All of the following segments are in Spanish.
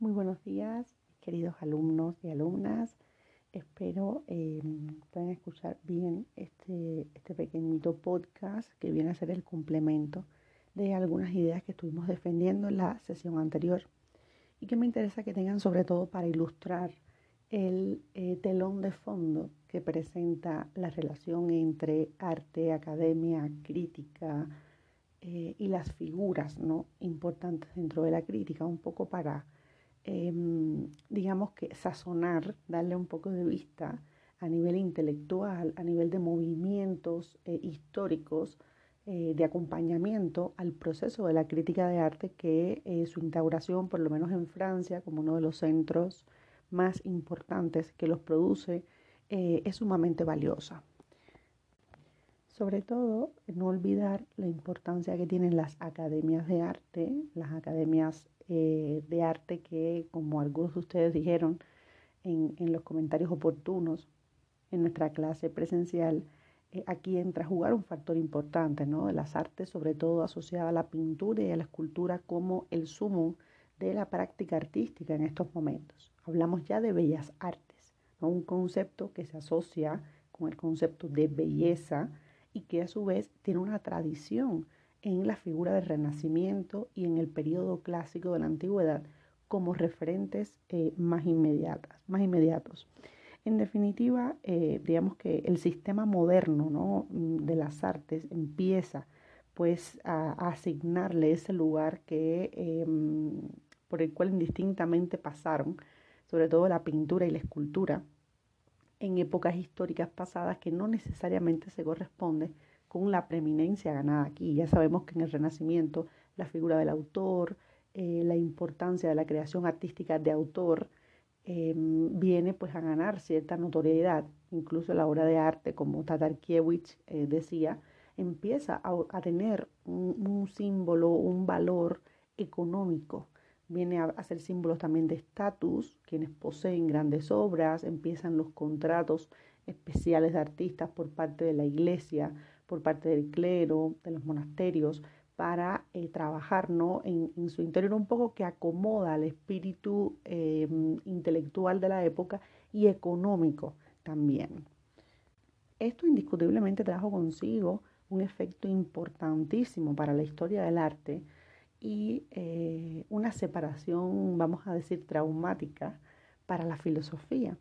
Muy buenos días, queridos alumnos y alumnas. Espero eh, puedan escuchar bien este, este pequeñito podcast que viene a ser el complemento de algunas ideas que estuvimos defendiendo en la sesión anterior y que me interesa que tengan sobre todo para ilustrar el eh, telón de fondo que presenta la relación entre arte, academia, crítica eh, y las figuras ¿no? importantes dentro de la crítica, un poco para Em, digamos que sazonar, darle un poco de vista a nivel intelectual, a nivel de movimientos eh, históricos, eh, de acompañamiento al proceso de la crítica de arte que eh, su instauración, por lo menos en Francia, como uno de los centros más importantes que los produce, es sumamente valiosa. Sobre todo, no olvidar la importancia que tienen las academias de arte, las academias eh, de arte que, como algunos de ustedes dijeron en, los comentarios oportunos en nuestra clase presencial, eh, aquí entra a jugar un factor importante, ¿no? De las artes, sobre todo asociada a la pintura y a la escultura como el sumo de la práctica artística en estos momentos. Hablamos ya de bellas artes, un concepto que se asocia con el concepto de belleza y que a su vez tiene una tradición en la figura del Renacimiento y en el periodo clásico de la Antigüedad como referentes eh, más, inmediatas, más inmediatos. En definitiva, eh, digamos que el sistema moderno de las artes empieza pues a, asignarle ese lugar que, em, por el cual indistintamente pasaron, sobre todo la pintura y la escultura, en épocas históricas pasadas que no necesariamente se corresponde con la preeminencia ganada aquí. Ya sabemos que en el Renacimiento la figura del autor, eh, la importancia de la creación artística de autor, em, viene pues a ganar cierta notoriedad. Incluso la obra de arte, como Tatarkiewicz eh, decía, empieza a, tener un, símbolo, un valor económico. Viene a, a ser símbolo también de estatus, quienes poseen grandes obras, empiezan los contratos especiales de artistas por parte de la iglesia por parte del clero, de los monasterios, para eh, trabajar ¿no? en, su interior un poco que acomoda al espíritu em, intelectual de la época y económico también. Esto indiscutiblemente trajo consigo un efecto importantísimo para la historia del arte y eh, una separación, vamos a decir, traumática para la filosofía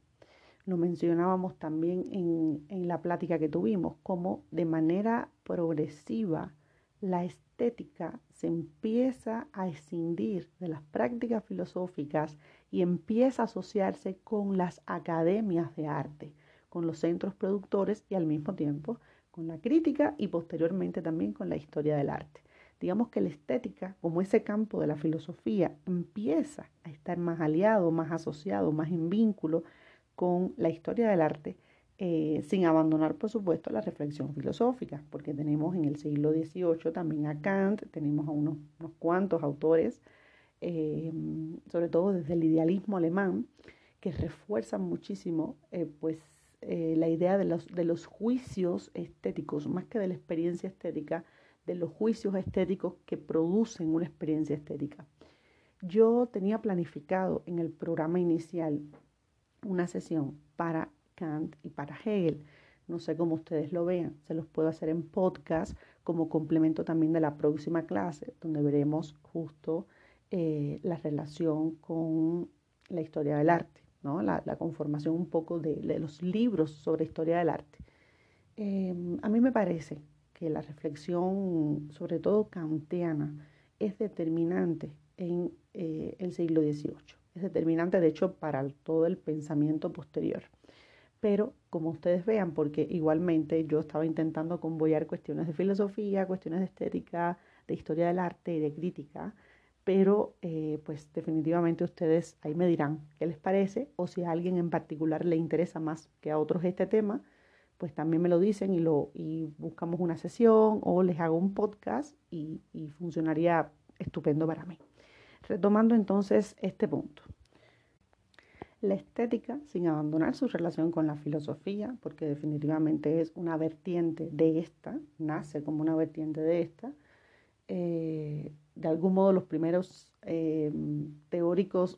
lo mencionábamos también en, la plática que tuvimos, como de manera progresiva la estética se empieza a escindir de las prácticas filosóficas y empieza a asociarse con las academias de arte, con los centros productores y al mismo tiempo con la crítica y posteriormente también con la historia del arte. Digamos que la estética, como ese campo de la filosofía, empieza a estar más aliado, más asociado, más en vínculo con la historia del arte, eh, sin abandonar, por supuesto, la reflexión filosófica, porque tenemos en el siglo XVIII también a Kant, tenemos a unos, cuantos autores, eh, sobre todo desde el idealismo alemán, que refuerzan muchísimo eh, pues, la idea de los, de los juicios estéticos, más que de la experiencia estética, de los juicios estéticos que producen una experiencia estética. Yo tenía planificado en el programa inicial una sesión para Kant y para Hegel. No sé cómo ustedes lo vean, se los puedo hacer en podcast como complemento también de la próxima clase, donde veremos justo eh, la relación con la historia del arte, ¿no? la, conformación un poco de, los libros sobre historia del arte. Em, a mí me parece que la reflexión, sobre todo kantiana, es determinante en eh, el siglo XVIII es determinante, de hecho, para todo el pensamiento posterior. Pero como ustedes vean, porque igualmente yo estaba intentando convoyar cuestiones de filosofía, cuestiones de estética, de historia del arte y de crítica, pero eh, pues definitivamente ustedes ahí me dirán qué les parece o si a alguien en particular le interesa más que a otros este tema, pues también me lo dicen y, lo, y buscamos una sesión o les hago un podcast y funcionaría estupendo para mí. Retomando entonces este punto. La estética, sin abandonar su relación con la filosofía, porque definitivamente es una vertiente de esta, nace como una vertiente de esta, eh, de algún modo los primeros eh, teóricos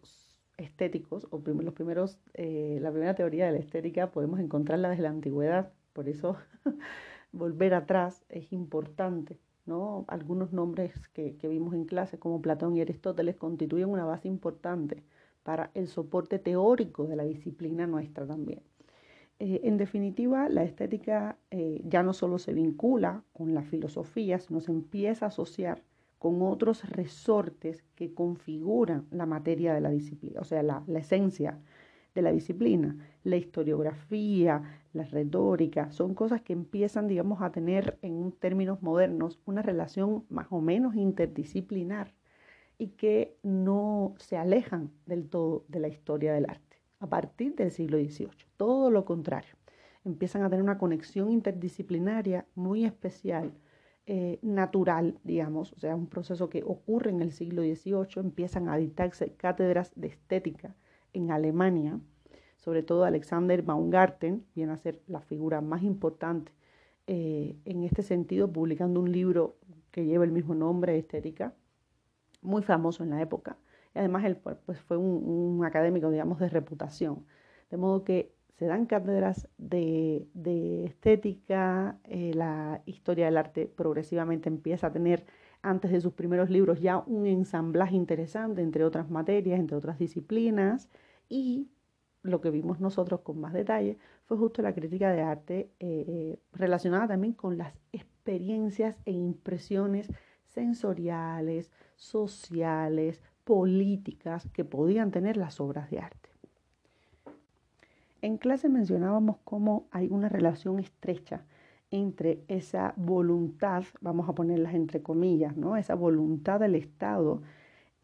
estéticos, o los primeros, eh, la primera teoría de la estética podemos encontrarla desde la antigüedad, por eso volver atrás es importante. ¿No? Algunos nombres que, que vimos en clase, como Platón y Aristóteles, constituyen una base importante para el soporte teórico de la disciplina nuestra también. Eh, en definitiva, la estética eh, ya no solo se vincula con la filosofía, sino se empieza a asociar con otros resortes que configuran la materia de la disciplina, o sea, la, la esencia de la disciplina. La historiografía, la retórica, son cosas que empiezan, digamos, a tener en términos modernos una relación más o menos interdisciplinar y que no se alejan del todo de la historia del arte a partir del siglo XVIII. Todo lo contrario, empiezan a tener una conexión interdisciplinaria muy especial, eh, natural, digamos, o sea, un proceso que ocurre en el siglo XVIII, empiezan a dictarse cátedras de estética en Alemania, sobre todo Alexander Baumgarten viene a ser la figura más importante eh, en este sentido, publicando un libro que lleva el mismo nombre, Estética, muy famoso en la época además él pues, fue un, académico, digamos, de reputación. De modo que se dan cátedras de, estética, eh, la historia del arte progresivamente empieza a tener, antes de sus primeros libros, ya un ensamblaje interesante entre otras materias, entre otras disciplinas, y lo que vimos nosotros con más detalle fue justo la crítica de arte eh, relacionada también con las experiencias e impresiones sensoriales, sociales, políticas que podían tener las obras de arte. En clase mencionábamos cómo hay una relación estrecha entre esa voluntad, vamos a ponerlas entre comillas, ¿no? esa voluntad del Estado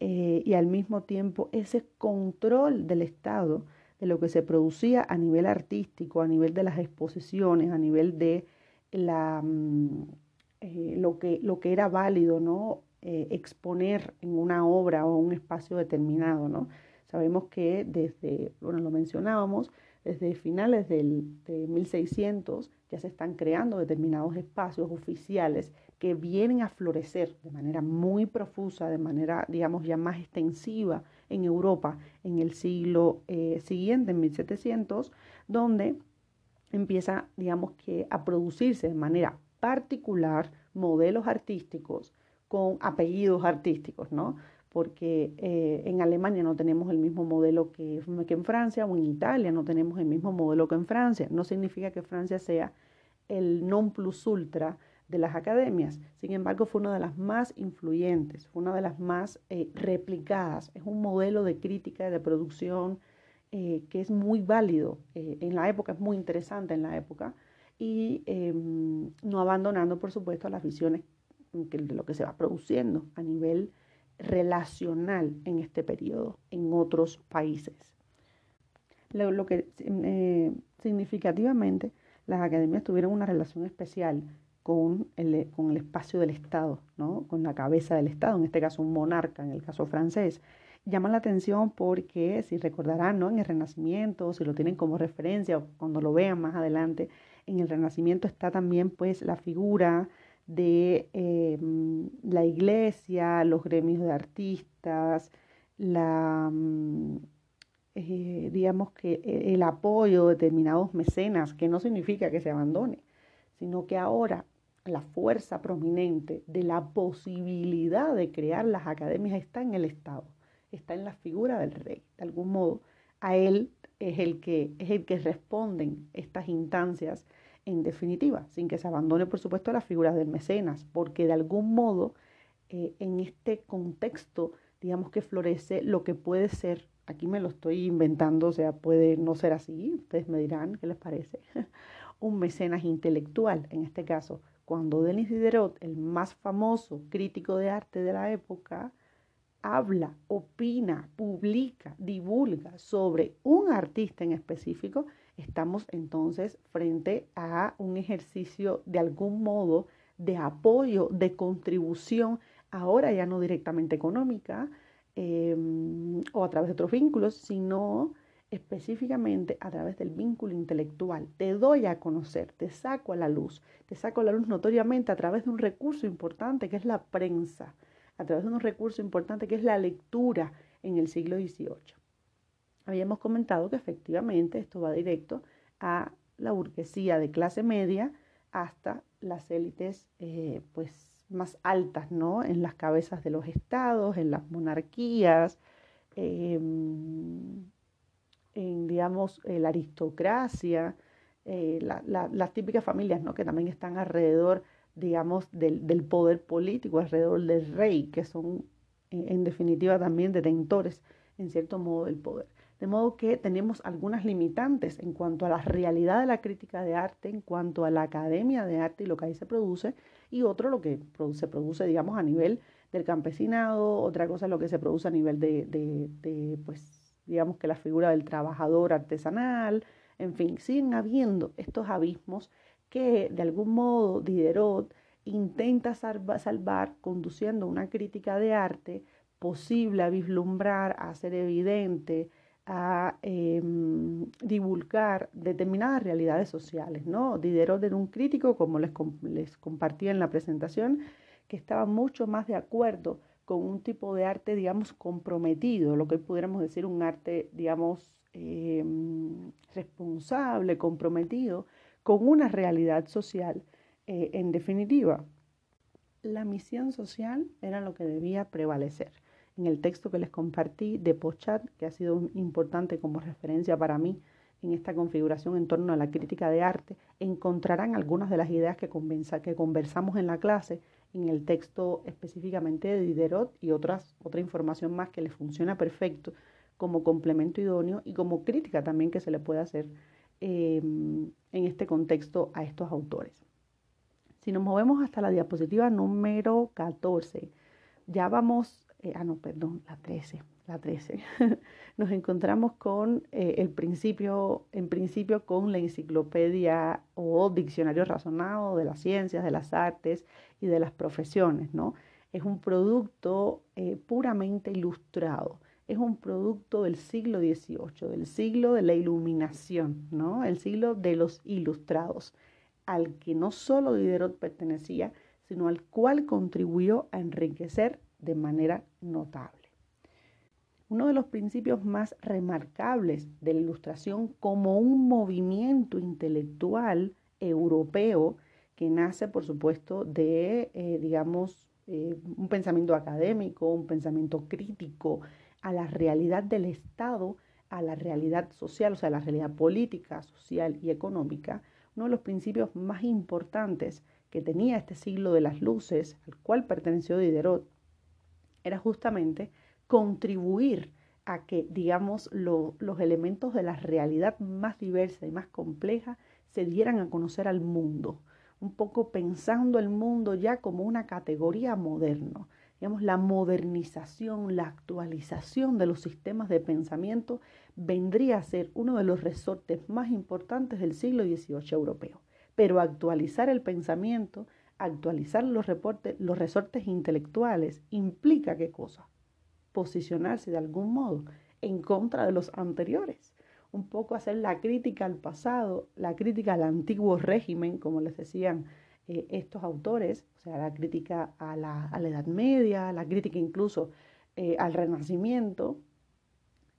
eh, y al mismo tiempo ese control del Estado de lo que se producía a nivel artístico, a nivel de las exposiciones, a nivel de la, mm, eh, lo, que, lo que era válido ¿no? Eh, exponer en una obra o un espacio determinado, ¿no? Sabemos que desde, bueno, lo mencionábamos, desde finales del, de 1600 ya se están creando determinados espacios oficiales que vienen a florecer de manera muy profusa, de manera, digamos, ya más extensiva en Europa en el siglo eh, siguiente, en 1700, donde empieza, digamos, que a producirse de manera particular modelos artísticos con apellidos artísticos, ¿no? Porque eh, en Alemania no tenemos el mismo modelo que, que en Francia o en Italia no tenemos el mismo modelo que en Francia. No significa que Francia sea el non plus ultra de las academias. Sin embargo, fue una de las más influyentes, fue una de las más eh, replicadas. Es un modelo de crítica y de producción eh, que es muy válido en la época, es muy interesante en la época, y em, no abandonando, por supuesto, las visiones de lo que se va produciendo a nivel relacional en este periodo en otros países. Lo, que eh, significativamente las academias tuvieron una relación especial con el, con el espacio del Estado, ¿no? con la cabeza del Estado, en este caso un monarca, en el caso francés. Llama la atención porque, si recordarán, ¿no? en el Renacimiento, si lo tienen como referencia o cuando lo vean más adelante, en el Renacimiento está también pues la figura de em, la iglesia, los gremios de artistas, la, mm, eh, digamos que e, el apoyo de determinados mecenas, que no significa que se abandone, sino que ahora la fuerza prominente de la posibilidad de crear las academias está en el Estado, está en la figura del rey. De algún modo, a él es el que, es el que responden estas instancias en definitiva, sin que se abandone, por supuesto, la figura del mecenas, porque de algún modo eh, en este contexto, digamos que florece lo que puede ser, aquí me lo estoy inventando, o sea, puede no ser así, ustedes me dirán qué les parece, un mecenas intelectual, en este caso, cuando Denis Diderot, el más famoso crítico de arte de la época, habla, opina, publica, divulga sobre un artista en específico, estamos entonces frente a un ejercicio de algún modo de apoyo, de contribución, ahora ya no directamente económica em, o a través de otros vínculos, sino específicamente a través del vínculo intelectual. Te doy a conocer, te saco a la luz, te saco a la luz notoriamente a través de un recurso importante que es la prensa, a través de un recurso importante que es la lectura en el siglo XVIII. Habíamos comentado que efectivamente esto va directo a la burguesía de clase media hasta las élites eh, pues más altas, ¿no? En las cabezas de los estados, en las monarquías, em, en, digamos, la aristocracia, eh, las típicas familias, ¿no? Que también están alrededor, digamos, del, del, poder político, alrededor del rey, que son, en definitiva, también detentores, en cierto modo, del poder. De modo que tenemos algunas limitantes en cuanto a la realidad de la crítica de arte, en cuanto a la academia de arte y lo que ahí se produce, y otro lo que se produce, digamos, a nivel del campesinado, otra cosa lo que se produce a nivel de, de, pues, digamos que la figura del trabajador artesanal, en fin, siguen habiendo estos abismos que de algún modo Diderot intenta salvar conduciendo una crítica de arte posible a vislumbrar, a hacer evidente, a em, divulgar determinadas realidades sociales. ¿no? Diderot era un crítico, como les, les compartí en la presentación, que estaba mucho más de acuerdo con un tipo de arte, digamos, comprometido, lo que pudiéramos decir un arte, digamos, em, responsable, comprometido con una realidad social. Eh, en definitiva, la misión social era lo que debía prevalecer en el texto que les compartí de Pochat, que ha sido importante como referencia para mí en esta configuración en torno a la crítica de arte, encontrarán algunas de las ideas que, que conversamos en la clase en el texto específicamente de Diderot y otras, otra información más que les funciona perfecto como complemento idóneo y como crítica también que se le puede hacer eh, en este contexto a estos autores. Si nos movemos hasta la diapositiva número 14, ya vamos eh, ah, no, perdón, la 13, la 13, nos encontramos con eh, el principio, en principio con la enciclopedia o diccionario razonado de las ciencias, de las artes y de las profesiones, ¿no? Es un producto eh, puramente ilustrado, es un producto del siglo XVIII, del siglo de la iluminación, ¿no? El siglo de los ilustrados, al que no solo Diderot pertenecía, sino al cual contribuyó a enriquecer de manera notable. Uno de los principios más remarcables de la ilustración como un movimiento intelectual europeo que nace, por supuesto, de, eh, digamos, eh, un pensamiento académico, un pensamiento crítico a la realidad del Estado, a la realidad social, o sea, a la realidad política, social y económica, uno de los principios más importantes que tenía este siglo de las luces, al cual perteneció Diderot, era justamente contribuir a que, digamos, los elementos de la realidad más diversa y más compleja se dieran a conocer al mundo, un poco pensando el mundo ya como una categoría moderna. Digamos, la modernización, la actualización de los sistemas de pensamiento vendría a ser uno de los resortes más importantes del siglo XVIII europeo. Pero actualizar el pensamiento actualizar los, reportes, los resortes intelectuales implica qué cosa? Posicionarse de algún modo en contra de los anteriores. Un poco hacer la crítica al pasado, la crítica al antiguo régimen, como les decían eh, estos autores, o sea, la crítica a la, Edad Media, la crítica incluso eh, al Renacimiento,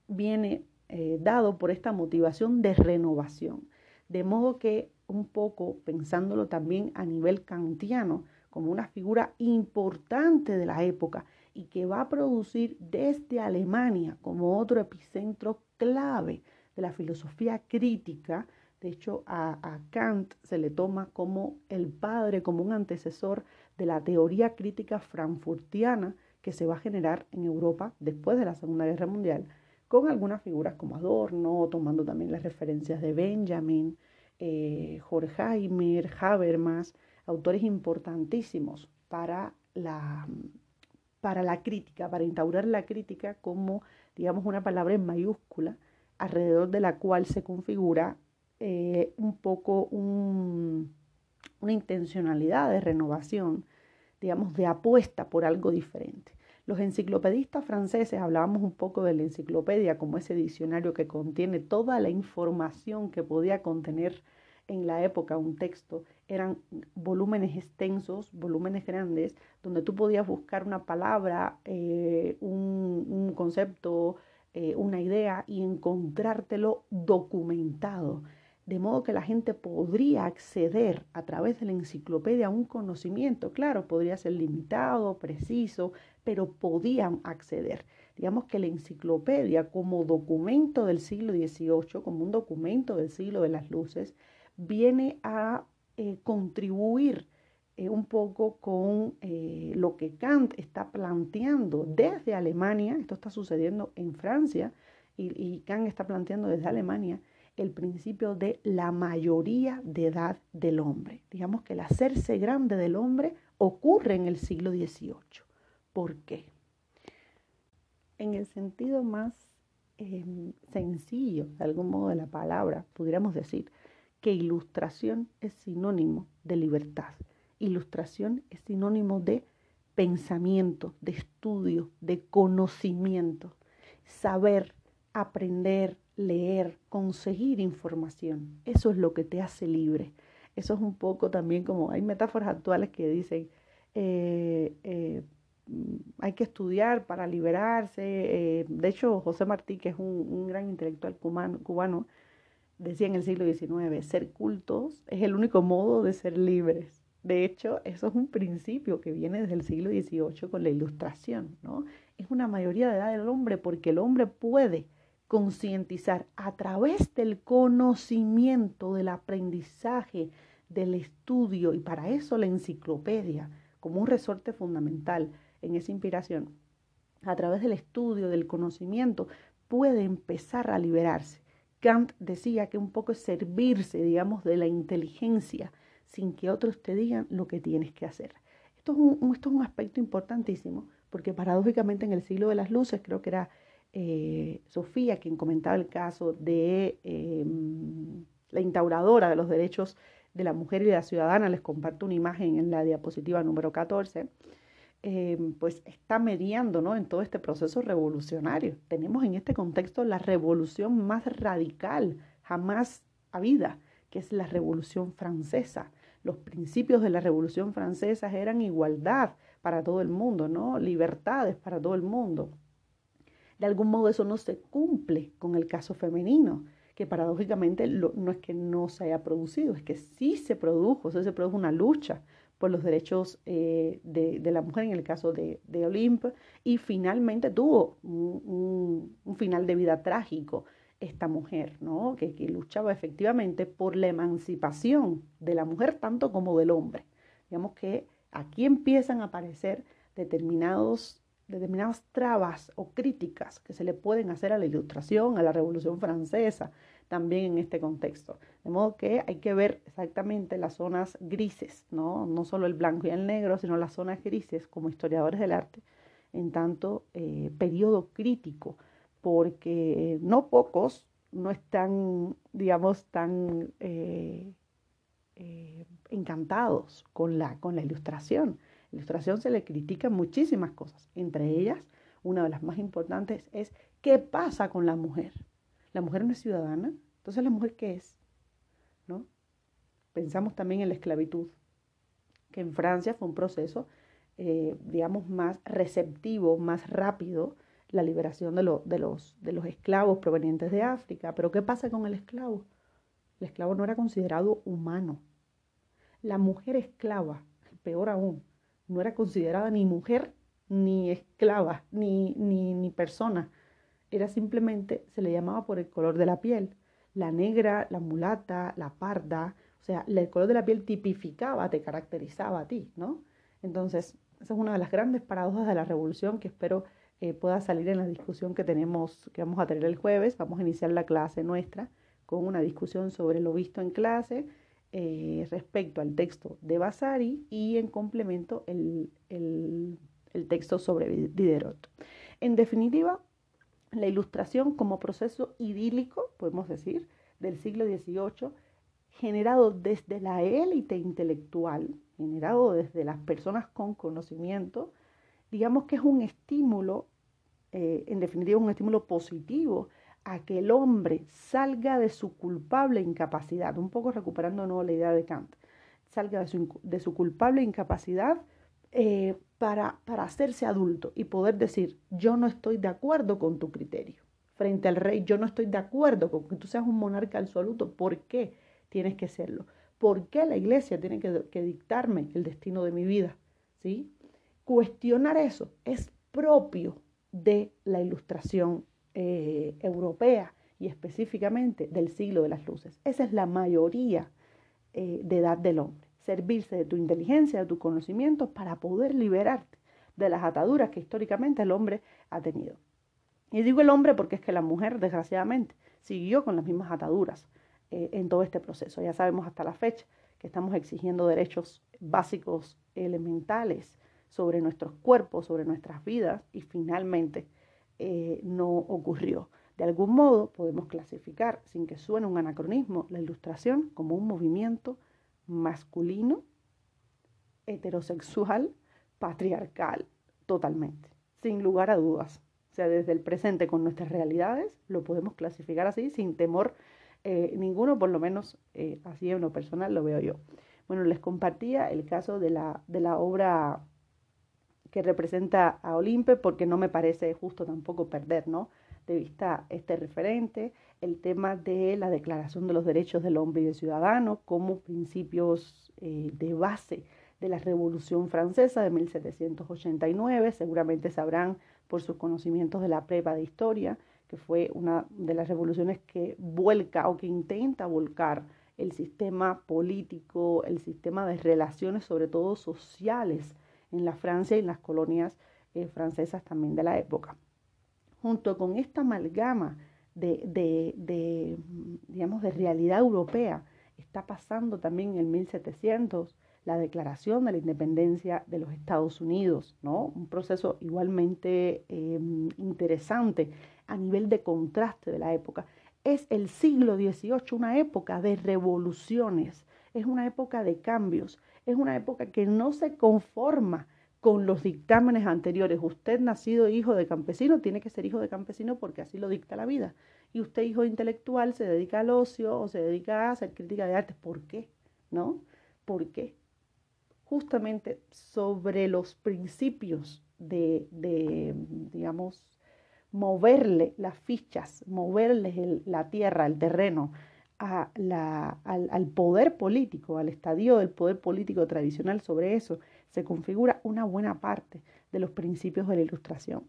viene eh, dado por esta motivación de renovación. De modo que un poco pensándolo también a nivel kantiano, como una figura importante de la época y que va a producir desde Alemania como otro epicentro clave de la filosofía crítica. De hecho, a, Kant se le toma como el padre, como un antecesor de la teoría crítica frankfurtiana que se va a generar en Europa después de la Segunda Guerra Mundial, con algunas figuras como Adorno, tomando también las referencias de Benjamin, eh, Horkheimer, Habermas, autores importantísimos para la, para la crítica, para instaurar la crítica como, digamos, una palabra en mayúscula, alrededor de la cual se configura eh, un poco una intencionalidad de renovación, digamos, de apuesta por algo diferente. Los enciclopedistas franceses hablábamos un poco de la enciclopedia como ese diccionario que contiene toda la información que podía contener en la época un texto. Eran volúmenes extensos, volúmenes grandes, donde tú podías buscar una palabra, eh, un, concepto, eh, una idea y encontrártelo documentado. De modo que la gente podría acceder a través de la enciclopedia a un conocimiento. Claro, podría ser limitado, preciso, pero podían acceder. Digamos que la enciclopedia como documento del siglo XVIII, como un documento del siglo de las luces, viene a eh, contribuir eh, un poco con eh, lo que Kant está planteando desde Alemania, esto está sucediendo en Francia, y, y Kant está planteando desde Alemania el principio de la mayoría de edad del hombre. Digamos que el hacerse grande del hombre ocurre en el siglo XVIII. ¿Por qué? En el sentido más em, sencillo, de algún modo de la palabra, pudiéramos decir que ilustración es sinónimo de libertad. Ilustración es sinónimo de pensamiento, de estudio, de conocimiento, saber, aprender, leer, conseguir información. Eso es lo que te hace libre. Eso es un poco también como hay metáforas actuales que dicen, eh, eh, hay que estudiar para liberarse. Eh, de hecho, José Martí, que es un, gran intelectual cubano, cubano, decía en el siglo XIX, ser cultos es el único modo de ser libres. De hecho, eso es un principio que viene desde el siglo XVIII con la ilustración, ¿no? Es una mayoría de edad del hombre porque el hombre puede concientizar a través del conocimiento, del aprendizaje, del estudio, y para eso la enciclopedia, como un resorte fundamental en esa inspiración, a través del estudio, del conocimiento, puede empezar a liberarse. Kant decía que un poco es servirse, digamos, de la inteligencia, sin que otros te digan lo que tienes que hacer. Esto es un, esto es un aspecto importantísimo, porque paradójicamente en el siglo de las luces, creo que era eh, Sofía, quien comentaba el caso de em, la instauradora de los derechos de la mujer y de la ciudadana, les comparto una imagen en la diapositiva número 14, em, pues está mediando ¿no? en todo este proceso revolucionario. Tenemos en este contexto la revolución más radical jamás habida, que es la revolución francesa. Los principios de la revolución francesa eran igualdad para todo el mundo, ¿no? libertades para todo el mundo, de algún modo eso no se cumple con el caso femenino, que paradójicamente no es que no se haya producido, es que sí se produjo, o sea, se produjo una lucha por los derechos eh, de, la mujer en el caso de, de Olympe y finalmente tuvo un, final de vida trágico esta mujer, ¿no? que, que luchaba efectivamente por la emancipación de la mujer tanto como del hombre. Digamos que aquí empiezan a aparecer determinados determinadas trabas o críticas que se le pueden hacer a la ilustración, a la Revolución Francesa, también en este contexto. De modo que hay que ver exactamente las zonas grises, no, no solo el blanco y el negro, sino las zonas grises como historiadores del arte, en tanto eh, periodo crítico, porque no pocos no están, digamos, tan eh, eh, encantados con la, con la ilustración ilustración se le critica muchísimas cosas. Entre ellas, una de las más importantes es qué pasa con la mujer. La mujer no es ciudadana, entonces la mujer qué es? ¿No? Pensamos también en la esclavitud, que en Francia fue un proceso, eh, digamos, más receptivo, más rápido, la liberación de, de, los, de los esclavos provenientes de África. Pero ¿qué pasa con el esclavo? El esclavo no era considerado humano. La mujer esclava, peor aún, no era considerada ni mujer, ni esclava, ni, ni, persona. Era simplemente, se le llamaba por el color de la piel. La negra, la mulata, la parda, o sea, el color de la piel tipificaba, te caracterizaba a ti, ¿no? Entonces, esa es una de las grandes paradojas de la revolución que espero eh, pueda salir en la discusión que tenemos, que vamos a tener el jueves. Vamos a iniciar la clase nuestra con una discusión sobre lo visto en clase eh, respecto al texto de Vasari y en complemento el, texto sobre Diderot. En definitiva, la ilustración como proceso idílico, podemos decir, del siglo XVIII, generado desde la élite intelectual, generado desde las personas con conocimiento, digamos que es un estímulo, eh, en definitiva un estímulo positivo a que el hombre salga de su culpable incapacidad, un poco recuperando nuevo la idea de Kant, salga de su, culpable incapacidad eh, para, para hacerse adulto y poder decir, yo no estoy de acuerdo con tu criterio. frente al rey, yo no estoy de acuerdo con que tú seas un monarca absoluto. ¿Por qué tienes que serlo? ¿Por qué la iglesia tiene que, dictarme el destino de mi vida? ¿Sí? Cuestionar eso es propio de la ilustración eh, europea y específicamente del siglo de las luces. Esa es la mayoría eh, de edad del hombre. Servirse de tu inteligencia, de tus conocimientos para poder liberarte de las ataduras que históricamente el hombre ha tenido. Y digo el hombre porque es que la mujer, desgraciadamente, siguió con las mismas ataduras eh, en todo este proceso. Ya sabemos hasta la fecha que estamos exigiendo derechos básicos elementales sobre nuestros cuerpos, sobre nuestras vidas, y finalmente eh, no ocurrió. De algún modo podemos clasificar, sin que suene un anacronismo, la ilustración como un movimiento masculino, heterosexual, patriarcal, totalmente, sin lugar a dudas. O sea, desde el presente con nuestras realidades lo podemos clasificar así, sin temor eh, ninguno, por lo menos eh, así en lo personal lo veo yo. Bueno, les compartía el caso de la, de la obra que representa a Olimpe, porque no me parece justo tampoco perder ¿no? de vista este referente, el tema de la Declaración de los Derechos del Hombre y del Ciudadano como principios eh, de base de la Revolución Francesa de 1789. Seguramente sabrán por sus conocimientos de la prepa de historia, que fue una de las revoluciones que vuelca o que intenta volcar el sistema político, el sistema de relaciones, sobre todo sociales, en la Francia y en las colonias eh, francesas también de la época. Junto con esta amalgama de, de, digamos, de realidad europea, está pasando también en el 1700 la declaración de la independencia de los Estados Unidos, ¿no? Un proceso igualmente em, interesante a nivel de contraste de la época. Es el siglo XVIII una época de revoluciones, es una época de cambios, es una época que no se conforma con los dictámenes anteriores. Usted nacido hijo de campesino tiene que ser hijo de campesino porque así lo dicta la vida. Y usted hijo intelectual se dedica al ocio o se dedica a hacer crítica de arte. ¿Por qué? ¿No? ¿Por qué? Justamente sobre los principios de, digamos, moverle las fichas, moverles la tierra, el terreno al poder político, al estadio del poder político tradicional sobre eso, se configura una buena parte de los principios de la ilustración.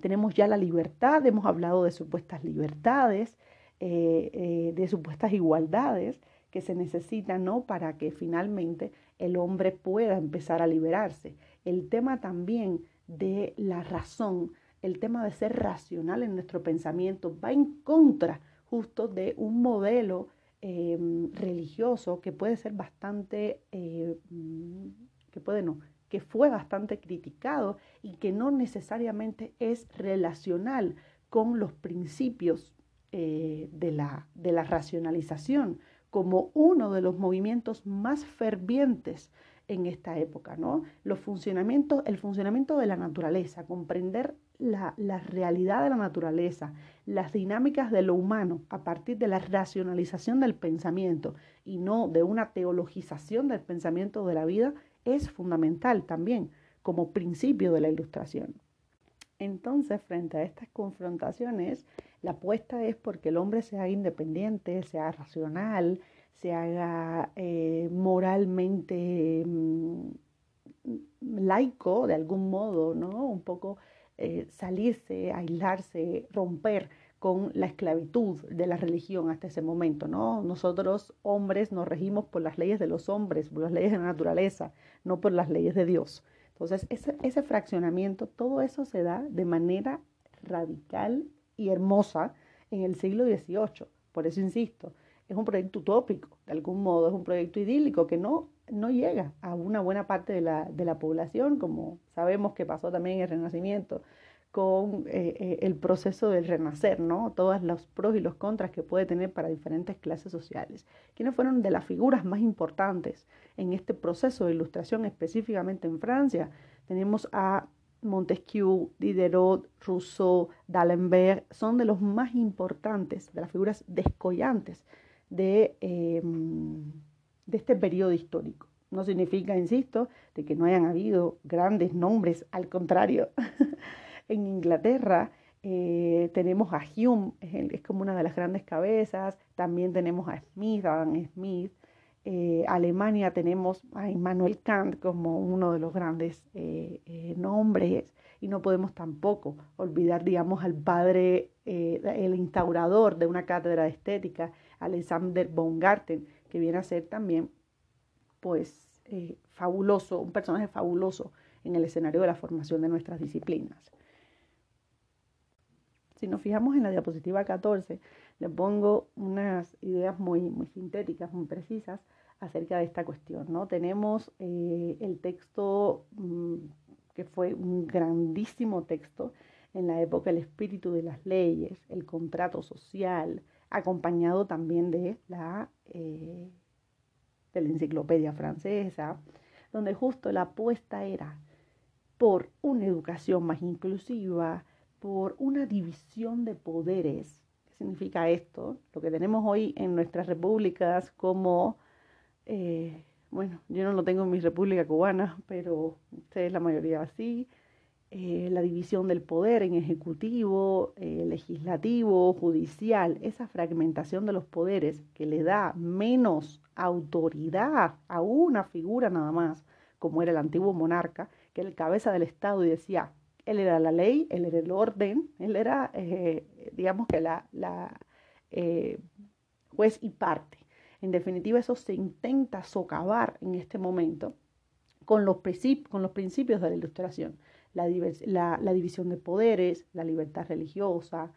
Tenemos ya la libertad, hemos hablado de supuestas libertades, eh, eh, de supuestas igualdades que se necesitan ¿no? para que finalmente el hombre pueda empezar a liberarse. El tema también de la razón, el tema de ser racional en nuestro pensamiento va en contra justo de un modelo em, religioso que puede ser bastante eh, que puede no, que fue bastante criticado y que no necesariamente es relacional con los principios eh, de, la, de la racionalización, como uno de los movimientos más fervientes en esta época, ¿no? Los funcionamientos, el funcionamiento de la naturaleza, comprender la, realidad de la naturaleza, las dinámicas de lo humano a partir de la racionalización del pensamiento y no de una teologización del pensamiento de la vida, es fundamental también como principio de la ilustración. Entonces, frente a estas confrontaciones, la apuesta es porque el hombre sea independiente, sea racional, se haga eh, moralmente mm, laico de algún modo, ¿no? Un poco eh, salirse, aislarse, romper con la esclavitud de la religión hasta ese momento, ¿no? Nosotros hombres nos regimos por las leyes de los hombres, por las leyes de la naturaleza, no por las leyes de Dios. Entonces, ese, ese fraccionamiento, todo eso se da de manera radical y hermosa en el siglo XVIII. Por eso insisto, es un proyecto utópico, de algún modo, es un proyecto idílico que no, no llega a una buena parte de la, de la población, como sabemos que pasó también en el Renacimiento con eh, eh, el proceso del renacer, ¿no? Todos los pros y los contras que puede tener para diferentes clases sociales. ¿Quiénes fueron de las figuras más importantes en este proceso de ilustración, específicamente en Francia? Tenemos a Montesquieu, Diderot, Rousseau, D'Alembert, son de los más importantes, de las figuras descollantes de, em, de este periodo histórico. No significa, insisto, de que no hayan habido grandes nombres, al contrario. en Inglaterra Eh, tenemos a Hume, es, como una de las grandes cabezas. También tenemos a Smith, Adam Smith. Eh, Alemania tenemos a Immanuel Kant como uno de los grandes eh, nombres. Y no podemos tampoco olvidar, digamos, al padre, el instaurador de una cátedra de estética, Alexander von Garten, que viene a ser también, pues, fabuloso, un personaje fabuloso en el escenario de la formación de nuestras disciplinas. Si nos fijamos en la diapositiva 14, le pongo unas ideas muy, muy sintéticas, muy precisas acerca de esta cuestión. ¿no? Tenemos eh, el texto mm, que fue un grandísimo texto en la época El espíritu de las leyes, el contrato social, acompañado también de la, eh, de la enciclopedia francesa, donde justo la apuesta era por una educación más inclusiva, por una división de poderes. ¿Qué significa esto? Lo que tenemos hoy en nuestras repúblicas como, eh, bueno, yo no lo tengo en mi república cubana, pero ustedes la mayoría así, eh, la división del poder en ejecutivo, eh, legislativo, judicial, esa fragmentación de los poderes que le da menos autoridad a una figura nada más, como era el antiguo monarca, que era el cabeza del Estado y decía, él era la ley, él era el orden, él era, eh, digamos que la, eh, juez y parte. En definitiva, eso se intenta socavar en este momento con los, con los principios de la ilustración. La, división de poderes, la libertad religiosa,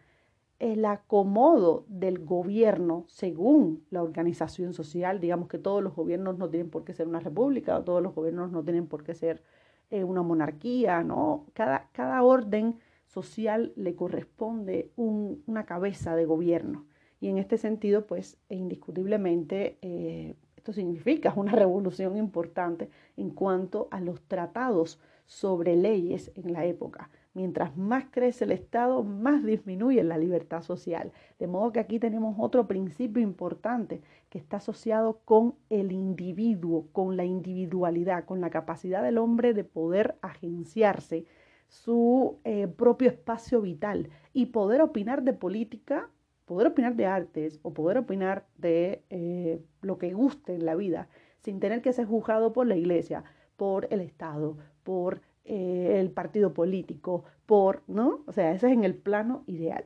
el acomodo del gobierno según la organización social. Digamos que todos los gobiernos no tienen por qué ser una república, todos los gobiernos no tienen por qué ser eh, una monarquía, ¿no? Cada, cada orden social le corresponde una cabeza de gobierno. Y en este sentido, pues indiscutiblemente eh, esto significa una revolución importante en cuanto a los tratados sobre leyes en la época. Mientras más crece el Estado, más disminuye la libertad social. De modo que aquí tenemos otro principio importante que está asociado con el individuo, con la individualidad, con la capacidad del hombre de poder agenciarse su eh, propio espacio vital y poder opinar de política, poder opinar de artes o poder opinar de eh, lo que guste en la vida sin tener que ser juzgado por la iglesia, por el Estado, por eh, el partido político, por, ¿no? O sea, ese es en el plano ideal.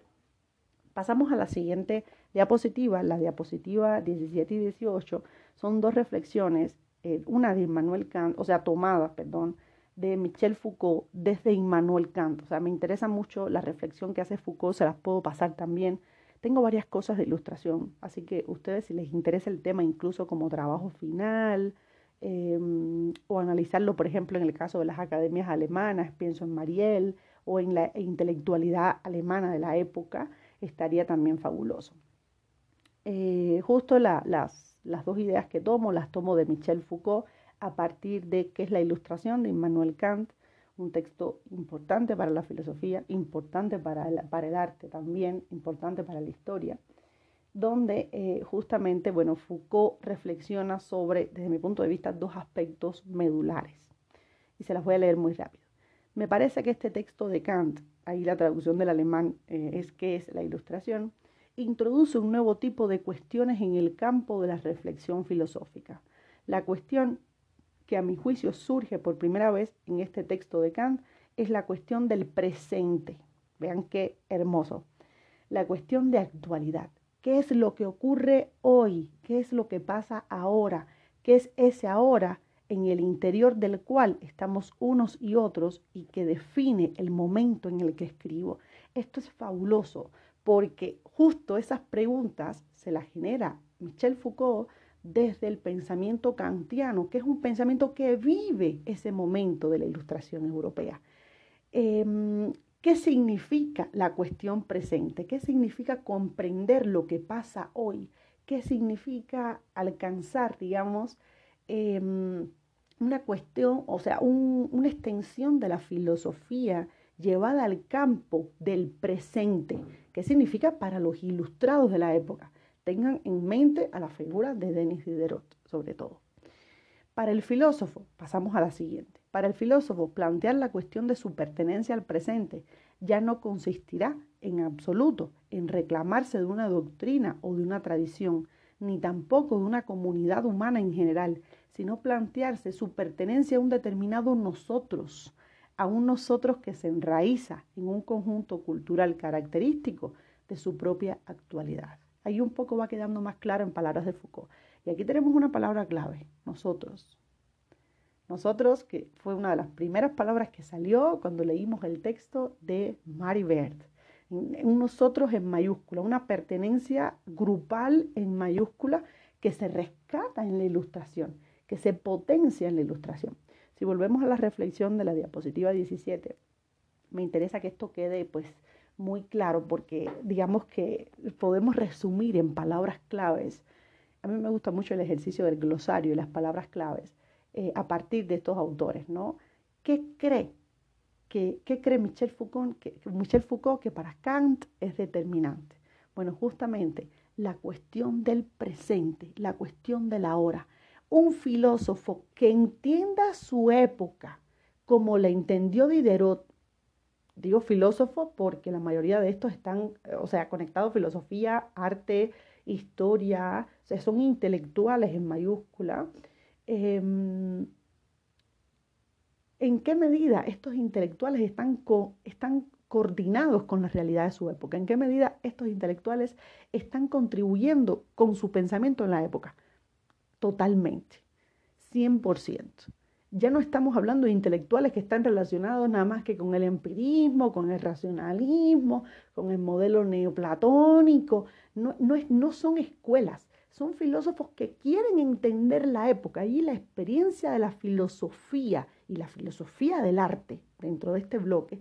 Pasamos a la siguiente diapositiva, la diapositiva 17 y 18, son dos reflexiones, eh, una de Immanuel Kant, o sea, tomadas, perdón, de Michel Foucault desde Immanuel Kant. O sea, me interesa mucho la reflexión que hace Foucault, se las puedo pasar también. Tengo varias cosas de ilustración, así que ustedes si les interesa el tema incluso como trabajo final, Em, o analizarlo, por ejemplo, en el caso de las academias alemanas, pienso en Mariel, o en la intelectualidad alemana de la época, estaría también fabuloso. Eh, justo las, las dos ideas que tomo las tomo de Michel Foucault a partir de qué es la ilustración de Immanuel Kant, un texto importante para la filosofía, importante para para el arte también, importante para la historia donde eh, justamente, bueno, Foucault reflexiona sobre, desde mi punto de vista, dos aspectos medulares. Y se las voy a leer muy rápido. Me parece que este texto de Kant, ahí la traducción del alemán eh, es que es la ilustración, introduce un nuevo tipo de cuestiones en el campo de la reflexión filosófica. La cuestión que a mi juicio surge por primera vez en este texto de Kant es la cuestión del presente. Vean qué hermoso. La cuestión de actualidad. ¿Qué es lo que ocurre hoy? ¿Qué es lo que pasa ahora? ¿Qué es ese ahora en el interior del cual estamos unos y otros y que define el momento en el que escribo? Esto es fabuloso porque justo esas preguntas se las genera Michel Foucault desde el pensamiento kantiano, que es un pensamiento que vive ese momento de la ilustración europea. Em, ¿Qué significa la cuestión presente? ¿Qué significa comprender lo que pasa hoy? ¿Qué significa alcanzar, digamos, em, una cuestión, o sea, una extensión de la filosofía llevada al campo del presente? ¿Qué significa para los ilustrados de la época? Tengan en mente a la figura de Denis Diderot, sobre todo. Para el filósofo, pasamos a la siguiente. Para el filósofo, plantear la cuestión de su pertenencia al presente ya no consistirá en absoluto en reclamarse de una doctrina o de una tradición, ni tampoco de una comunidad humana en general, sino plantearse su pertenencia a un determinado nosotros, a un nosotros que se enraiza en un conjunto cultural característico de su propia actualidad. Ahí un poco va quedando más claro en palabras de Foucault. Y aquí tenemos una palabra clave, nosotros. Nosotros, que fue una de las primeras palabras que salió cuando leímos el texto de Mary Bird. Un nosotros en mayúscula, una pertenencia grupal en mayúscula que se rescata en la ilustración, que se potencia en la ilustración. Si volvemos a la reflexión de la diapositiva 17, me interesa que esto quede pues muy claro porque digamos que podemos resumir en palabras claves. A mí me gusta mucho el ejercicio del glosario y las palabras claves eh, a partir de estos autores, ¿no? ¿Qué cree? ¿Qué, cree Michel Foucault, que, Michel Foucault que para Kant es determinante? Bueno, justamente la cuestión del presente, la cuestión de la hora. Un filósofo que entienda su época como la entendió Diderot, digo filósofo porque la mayoría de estos están, o sea, conectados filosofía, arte, historia, son intelectuales en mayúscula, Em, en qué medida estos intelectuales están, coordinados con la realidad de su época, en qué medida estos intelectuales están contribuyendo con su pensamiento en la época. Totalmente, 100%. Ya no estamos hablando de intelectuales que están relacionados nada más que con el empirismo, con el racionalismo, con el modelo neoplatónico. No, no, es, no son escuelas, son filósofos que quieren entender la época y la experiencia de la filosofía y la filosofía del arte dentro de este bloque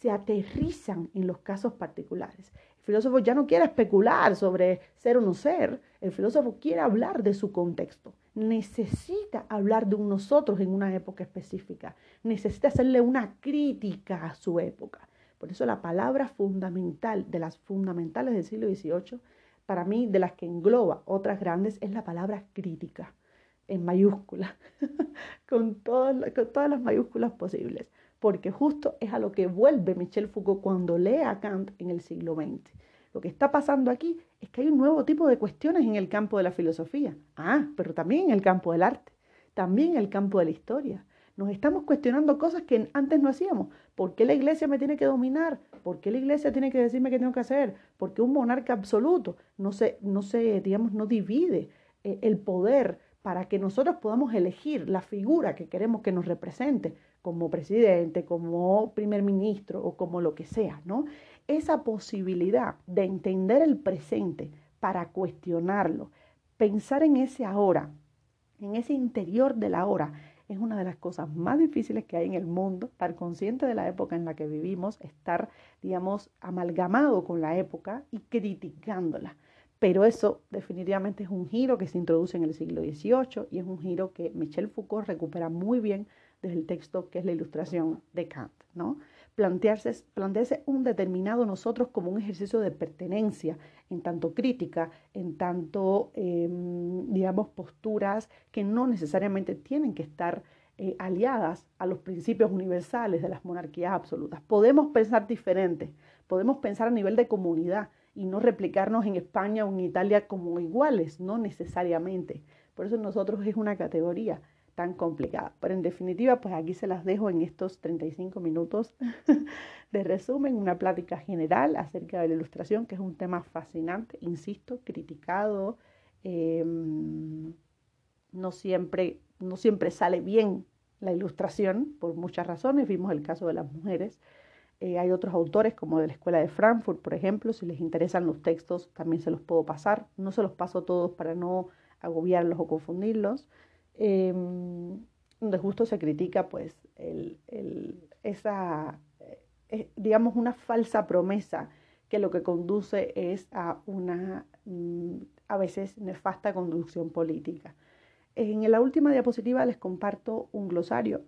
se aterrizan en los casos particulares. El filósofo ya no quiere especular sobre ser o no ser, el filósofo quiere hablar de su contexto, necesita hablar de un nosotros en una época específica, necesita hacerle una crítica a su época. Por eso la palabra fundamental de las fundamentales del siglo XVIII para mí, de las que engloba otras grandes, es la palabra crítica, en mayúscula, con, todas, todas las mayúsculas posibles, porque justo es a lo que vuelve Michel Foucault cuando lee a Kant en el siglo XX. Lo que está pasando aquí es que hay un nuevo tipo de cuestiones en el campo de la filosofía, ah, pero también en el campo del arte, también en el campo de la historia, nos estamos cuestionando cosas que antes no hacíamos. ¿Por qué la iglesia me tiene que dominar? ¿Por qué la iglesia tiene que decirme qué tengo que hacer? ¿Por qué un monarca absoluto no se, no se digamos, no divide eh, el poder para que nosotros podamos elegir la figura que queremos que nos represente, como presidente, como primer ministro o como lo que sea, ¿no? Esa posibilidad de entender el presente para cuestionarlo, pensar en ese ahora, en ese interior de la hora, es una de las cosas más difíciles que hay en el mundo, estar consciente de la época en la que vivimos, estar, digamos, amalgamado con la época y criticándola. Pero eso definitivamente es un giro que se introduce en el siglo XVIII y es un giro que Michel Foucault recupera muy bien desde el texto que es la ilustración de Kant, ¿no? Plantearse, plantearse un determinado nosotros como un ejercicio de pertenencia, en tanto crítica, en tanto, em, digamos, posturas que no necesariamente tienen que estar eh, aliadas a los principios universales de las monarquías absolutas. Podemos pensar diferente, podemos pensar a nivel de comunidad y no replicarnos en España o en Italia como iguales, no necesariamente. Por eso nosotros es una categoría tan complicada. Pero en definitiva, pues aquí se las dejo en estos 35 minutos de resumen, una plática general acerca de la ilustración, que es un tema fascinante, insisto, criticado. Em, no, siempre, no siempre sale bien la ilustración por muchas razones. Vimos el caso de las mujeres. Eh, hay otros autores como de la Escuela de Frankfurt, por ejemplo. Si les interesan los textos, también se los puedo pasar. No se los paso todos para no agobiarlos o confundirlos donde em, justo se critica pues esa, eh, digamos, una falsa promesa que lo que conduce es a una mm, a veces nefasta conducción política. En la última diapositiva les comparto un glosario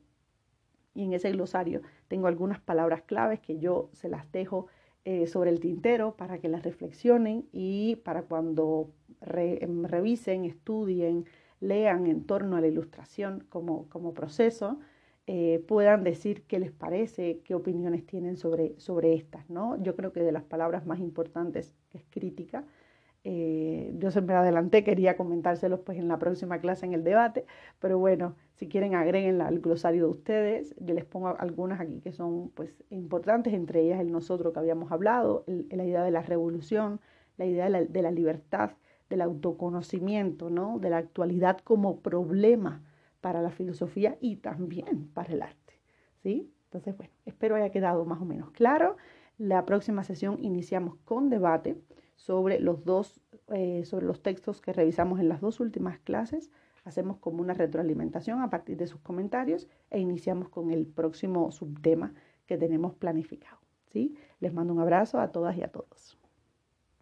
y en ese glosario tengo algunas palabras claves que yo se las dejo eh, sobre el tintero para que las reflexionen y para cuando revisen, estudien, lean en torno a la ilustración como, como proceso, eh, puedan decir qué les parece, qué opiniones tienen sobre, sobre estas, ¿no? Yo creo que de las palabras más importantes es crítica, eh, yo siempre adelanté, quería comentárselos pues en la próxima clase en el debate, pero bueno, si quieren agreguen al glosario de ustedes, yo les pongo algunas aquí que son pues importantes, entre ellas el nosotros que habíamos hablado, la idea de la revolución, la idea de la, libertad, del autoconocimiento, ¿no? de la actualidad como problema para la filosofía y también para el arte. ¿sí? Entonces, bueno, espero haya quedado más o menos claro. La próxima sesión iniciamos con debate sobre los dos, eh, sobre los textos que revisamos en las dos últimas clases. Hacemos como una retroalimentación a partir de sus comentarios e iniciamos con el próximo subtema que tenemos planificado. ¿sí? Les mando un abrazo a todas y a todos.